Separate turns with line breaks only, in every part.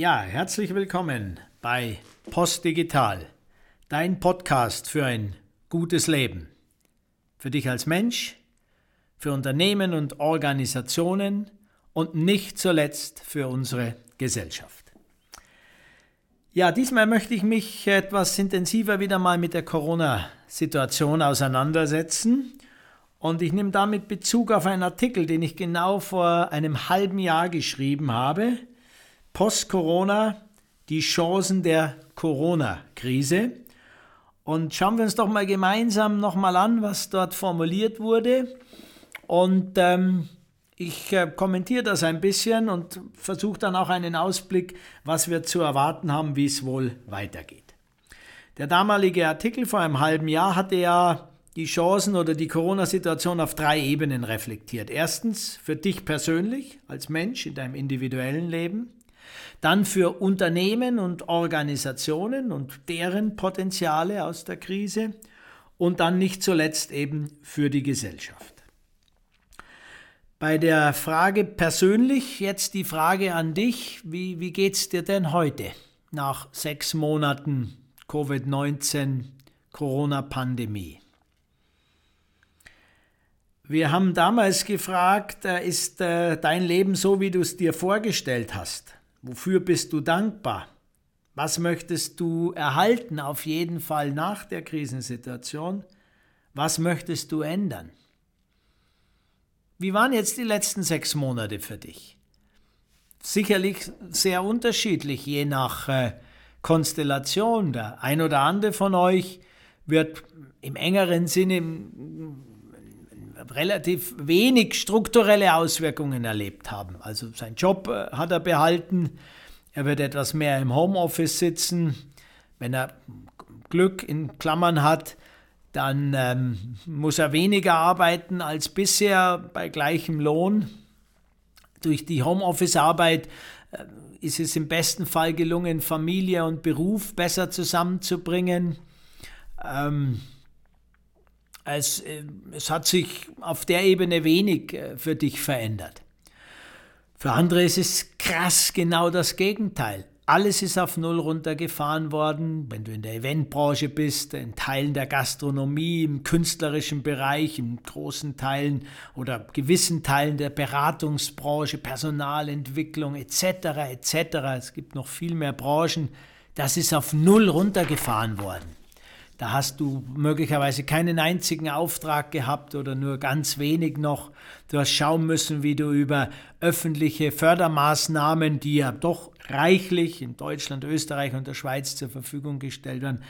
Ja, herzlich willkommen bei Post Digital, dein Podcast für ein gutes Leben. Für dich als Mensch, für Unternehmen und Organisationen und nicht zuletzt für unsere Gesellschaft. Ja, diesmal möchte ich mich etwas intensiver wieder mal mit der Corona-Situation auseinandersetzen. Und ich nehme damit Bezug auf einen Artikel, den ich genau vor einem halben Jahr geschrieben habe. Post-Corona, die Chancen der Corona-Krise. Und schauen wir uns doch mal gemeinsam nochmal an, was dort formuliert wurde. Und ähm, ich äh, kommentiere das ein bisschen und versuche dann auch einen Ausblick, was wir zu erwarten haben, wie es wohl weitergeht. Der damalige Artikel vor einem halben Jahr hatte ja die Chancen oder die Corona-Situation auf drei Ebenen reflektiert. Erstens für dich persönlich als Mensch in deinem individuellen Leben dann für Unternehmen und Organisationen und deren Potenziale aus der Krise und dann nicht zuletzt eben für die Gesellschaft. Bei der Frage persönlich jetzt die Frage an dich, wie, wie geht es dir denn heute nach sechs Monaten Covid-19 Corona-Pandemie? Wir haben damals gefragt, äh, ist äh, dein Leben so, wie du es dir vorgestellt hast? Wofür bist du dankbar? Was möchtest du erhalten auf jeden Fall nach der Krisensituation? Was möchtest du ändern? Wie waren jetzt die letzten sechs Monate für dich? Sicherlich sehr unterschiedlich, je nach äh, Konstellation. Der ein oder andere von euch wird im engeren Sinne relativ wenig strukturelle Auswirkungen erlebt haben. Also sein Job äh, hat er behalten, er wird etwas mehr im Homeoffice sitzen. Wenn er Glück in Klammern hat, dann ähm, muss er weniger arbeiten als bisher bei gleichem Lohn. Durch die Homeoffice-Arbeit äh, ist es im besten Fall gelungen, Familie und Beruf besser zusammenzubringen. Ähm, es, äh, es hat sich auf der Ebene wenig äh, für dich verändert. Für andere ist es krass genau das Gegenteil. Alles ist auf Null runtergefahren worden. Wenn du in der Eventbranche bist, in Teilen der Gastronomie, im künstlerischen Bereich, in großen Teilen oder gewissen Teilen der Beratungsbranche, Personalentwicklung etc. etc. Es gibt noch viel mehr Branchen. Das ist auf Null runtergefahren worden. Da hast du möglicherweise keinen einzigen Auftrag gehabt oder nur ganz wenig noch. Du hast schauen müssen, wie du über öffentliche Fördermaßnahmen, die ja doch reichlich in Deutschland, Österreich und der Schweiz zur Verfügung gestellt werden,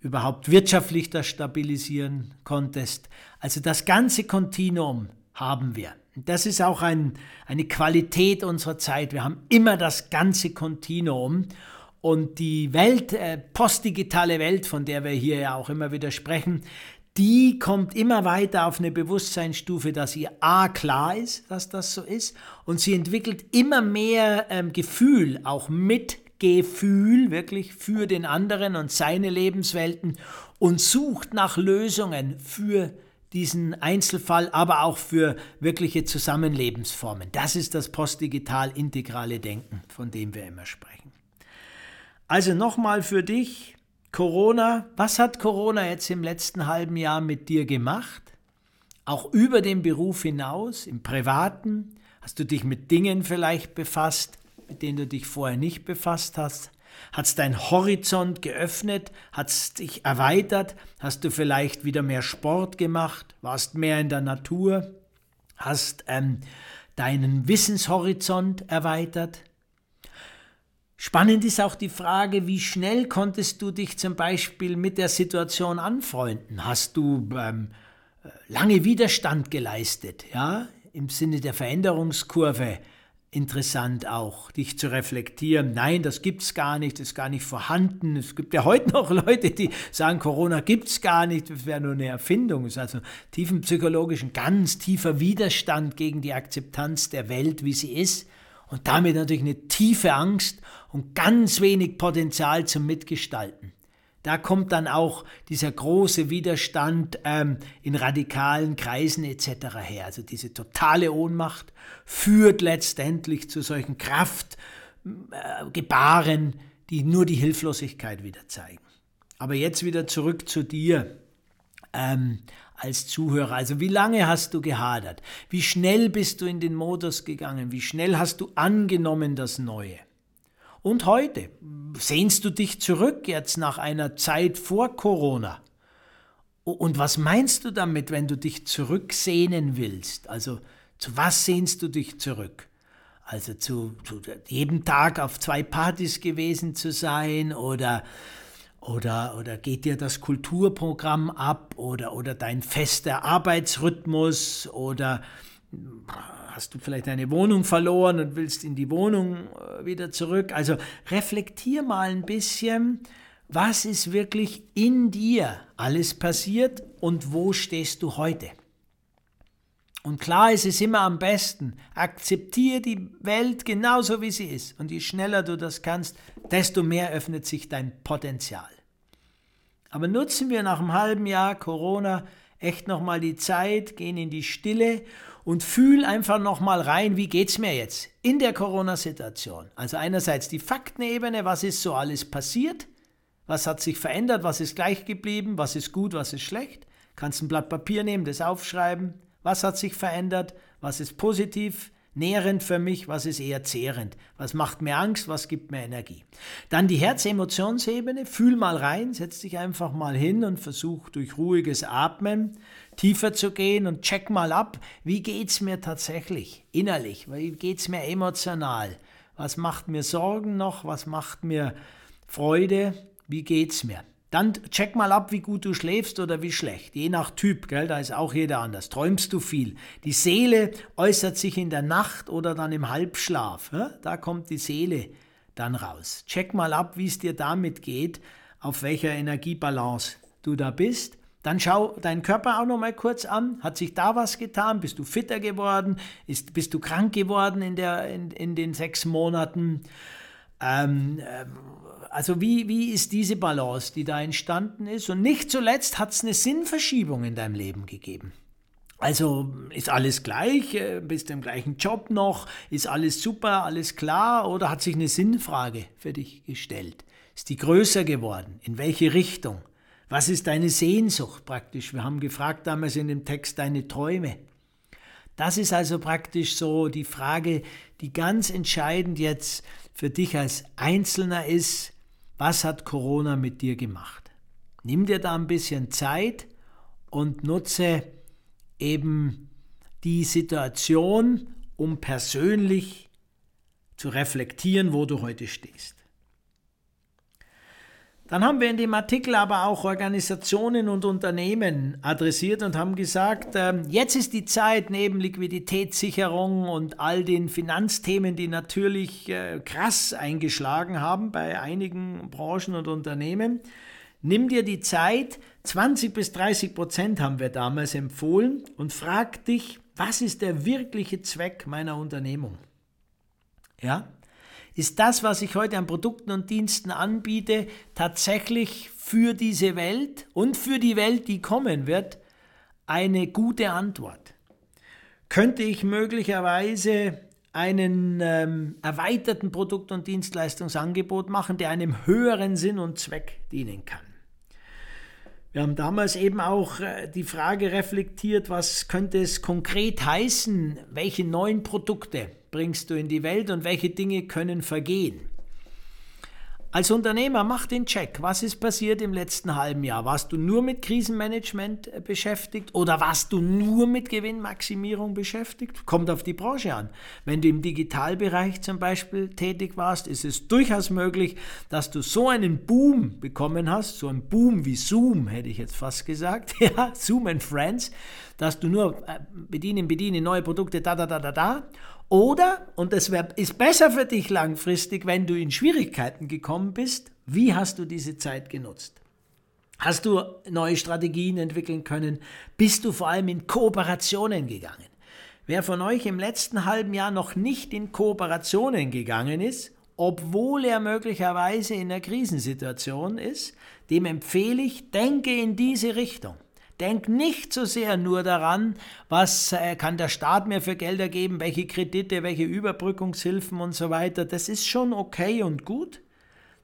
überhaupt wirtschaftlich das stabilisieren konntest. Also das ganze Kontinuum haben wir. Das ist auch ein, eine Qualität unserer Zeit. Wir haben immer das ganze Kontinuum. Und die Welt, äh, postdigitale Welt, von der wir hier ja auch immer wieder sprechen, die kommt immer weiter auf eine Bewusstseinsstufe, dass ihr A klar ist, dass das so ist, und sie entwickelt immer mehr ähm, Gefühl, auch Mitgefühl, wirklich für den anderen und seine Lebenswelten und sucht nach Lösungen für diesen Einzelfall, aber auch für wirkliche Zusammenlebensformen. Das ist das postdigital integrale Denken, von dem wir immer sprechen. Also nochmal für dich, Corona, was hat Corona jetzt im letzten halben Jahr mit dir gemacht? Auch über den Beruf hinaus, im privaten, hast du dich mit Dingen vielleicht befasst, mit denen du dich vorher nicht befasst hast? Hat es dein Horizont geöffnet? Hat es dich erweitert? Hast du vielleicht wieder mehr Sport gemacht? Warst mehr in der Natur? Hast ähm, deinen Wissenshorizont erweitert? Spannend ist auch die Frage, wie schnell konntest du dich zum Beispiel mit der Situation anfreunden? Hast du ähm, lange Widerstand geleistet, ja, im Sinne der Veränderungskurve? Interessant auch, dich zu reflektieren. Nein, das gibt's gar nicht, das ist gar nicht vorhanden. Es gibt ja heute noch Leute, die sagen, Corona gibt's gar nicht, das wäre nur eine Erfindung. Es ist also tiefenpsychologischen, ganz tiefer Widerstand gegen die Akzeptanz der Welt, wie sie ist und damit natürlich eine tiefe Angst und ganz wenig Potenzial zum Mitgestalten. Da kommt dann auch dieser große Widerstand ähm, in radikalen Kreisen etc. her. Also diese totale Ohnmacht führt letztendlich zu solchen Kraft, äh, die nur die Hilflosigkeit wieder zeigen. Aber jetzt wieder zurück zu dir ähm, als Zuhörer. Also wie lange hast du gehadert? Wie schnell bist du in den Modus gegangen? Wie schnell hast du angenommen das Neue? Und heute, sehnst du dich zurück jetzt nach einer Zeit vor Corona? Und was meinst du damit, wenn du dich zurücksehnen willst? Also zu was sehnst du dich zurück? Also zu, zu jedem Tag auf zwei Partys gewesen zu sein oder oder, oder geht dir das Kulturprogramm ab oder, oder dein fester Arbeitsrhythmus oder hast du vielleicht deine Wohnung verloren und willst in die Wohnung äh, wieder zurück? Also reflektier mal ein bisschen, was ist wirklich in dir alles passiert und wo stehst du heute? Und klar ist es immer am besten, akzeptiere die Welt genauso wie sie ist. Und je schneller du das kannst, desto mehr öffnet sich dein Potenzial. Aber nutzen wir nach einem halben Jahr Corona echt nochmal die Zeit, gehen in die Stille und fühl einfach nochmal rein, wie geht's mir jetzt in der Corona-Situation. Also einerseits die Faktenebene, was ist so alles passiert, was hat sich verändert, was ist gleich geblieben, was ist gut, was ist schlecht. Kannst ein Blatt Papier nehmen, das aufschreiben, was hat sich verändert, was ist positiv, nährend für mich, was ist eher zehrend, was macht mir Angst, was gibt mir Energie. Dann die Herz-Emotionsebene, fühl mal rein, setz dich einfach mal hin und versuch durch ruhiges Atmen tiefer zu gehen und check mal ab, wie geht's mir tatsächlich innerlich, wie geht's mir emotional, was macht mir Sorgen noch, was macht mir Freude, wie geht's mir. Dann check mal ab, wie gut du schläfst oder wie schlecht. Je nach Typ, gell, da ist auch jeder anders. Träumst du viel? Die Seele äußert sich in der Nacht oder dann im Halbschlaf. Ja? Da kommt die Seele dann raus. Check mal ab, wie es dir damit geht, auf welcher Energiebalance du da bist. Dann schau deinen Körper auch noch mal kurz an. Hat sich da was getan? Bist du fitter geworden? Ist, bist du krank geworden in, der, in, in den sechs Monaten? Ähm, ähm also wie, wie ist diese Balance, die da entstanden ist? Und nicht zuletzt hat es eine Sinnverschiebung in deinem Leben gegeben. Also ist alles gleich, äh, bist du im gleichen Job noch, ist alles super, alles klar oder hat sich eine Sinnfrage für dich gestellt? Ist die größer geworden? In welche Richtung? Was ist deine Sehnsucht praktisch? Wir haben gefragt damals in dem Text deine Träume. Das ist also praktisch so die Frage, die ganz entscheidend jetzt für dich als Einzelner ist, was hat Corona mit dir gemacht? Nimm dir da ein bisschen Zeit und nutze eben die Situation, um persönlich zu reflektieren, wo du heute stehst. Dann haben wir in dem Artikel aber auch Organisationen und Unternehmen adressiert und haben gesagt, ähm, jetzt ist die Zeit neben Liquiditätssicherung und all den Finanzthemen, die natürlich äh, krass eingeschlagen haben bei einigen Branchen und Unternehmen, nimm dir die Zeit, 20 bis 30 Prozent haben wir damals empfohlen und frag dich, was ist der wirkliche Zweck meiner Unternehmung? Ja, ist das, was ich heute an Produkten und Diensten anbiete, tatsächlich für diese Welt und für die Welt, die kommen wird, eine gute Antwort? Könnte ich möglicherweise einen ähm, erweiterten Produkt- und Dienstleistungsangebot machen, der einem höheren Sinn und Zweck dienen kann? Wir haben damals eben auch äh, die Frage reflektiert, was könnte es konkret heißen, welche neuen Produkte bringst du in die Welt und welche Dinge können vergehen. Als Unternehmer mach den Check. Was ist passiert im letzten halben Jahr? Warst du nur mit Krisenmanagement äh, beschäftigt oder warst du nur mit Gewinnmaximierung beschäftigt? Kommt auf die Branche an. Wenn du im Digitalbereich zum Beispiel tätig warst, ist es durchaus möglich, dass du so einen Boom bekommen hast, so einen Boom wie Zoom, hätte ich jetzt fast gesagt, ja, Zoom and Friends, dass du nur äh, bedienen, bedienen, neue Produkte, da, da, da, da, da oder, und das ist besser für dich langfristig, wenn du in Schwierigkeiten gekommen bist, wie hast du diese Zeit genutzt? Hast du neue Strategien entwickeln können? Bist du vor allem in Kooperationen gegangen? Wer von euch im letzten halben Jahr noch nicht in Kooperationen gegangen ist, obwohl er möglicherweise in einer Krisensituation ist, dem empfehle ich, denke in diese Richtung. Denk nicht so sehr nur daran, was äh, kann der Staat mir für Gelder geben, welche Kredite, welche Überbrückungshilfen und so weiter. Das ist schon okay und gut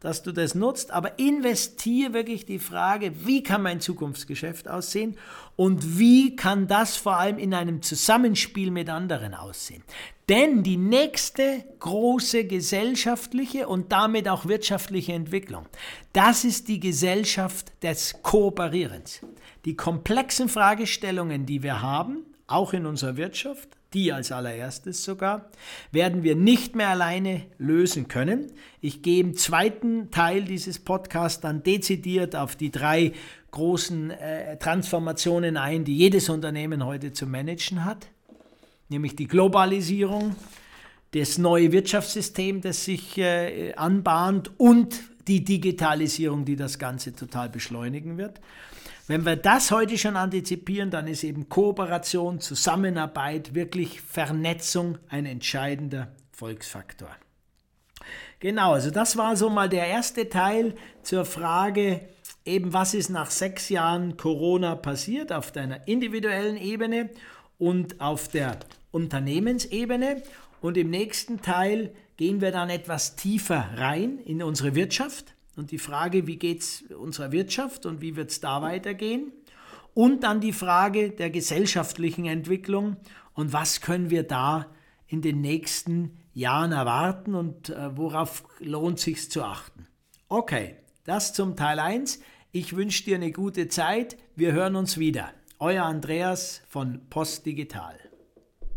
dass du das nutzt, aber investiere wirklich die Frage, wie kann mein Zukunftsgeschäft aussehen und wie kann das vor allem in einem Zusammenspiel mit anderen aussehen. Denn die nächste große gesellschaftliche und damit auch wirtschaftliche Entwicklung, das ist die Gesellschaft des Kooperierens. Die komplexen Fragestellungen, die wir haben, auch in unserer Wirtschaft, die als allererstes sogar, werden wir nicht mehr alleine lösen können. Ich gehe im zweiten Teil dieses Podcasts dann dezidiert auf die drei großen äh, Transformationen ein, die jedes Unternehmen heute zu managen hat, nämlich die Globalisierung, das neue Wirtschaftssystem, das sich äh, anbahnt und die Digitalisierung, die das Ganze total beschleunigen wird. Wenn wir das heute schon antizipieren, dann ist eben Kooperation, Zusammenarbeit, wirklich Vernetzung ein entscheidender Volksfaktor. Genau, also das war so mal der erste Teil zur Frage, eben was ist nach sechs Jahren Corona passiert auf deiner individuellen Ebene und auf der Unternehmensebene. Und im nächsten Teil gehen wir dann etwas tiefer rein in unsere Wirtschaft und die Frage, wie geht es unserer Wirtschaft und wie wird es da weitergehen? Und dann die Frage der gesellschaftlichen Entwicklung und was können wir da in den nächsten Jahren erwarten und äh, worauf lohnt sich zu achten. Okay, das zum Teil 1. Ich wünsche dir eine gute Zeit. Wir hören uns wieder. Euer Andreas von Post Digital.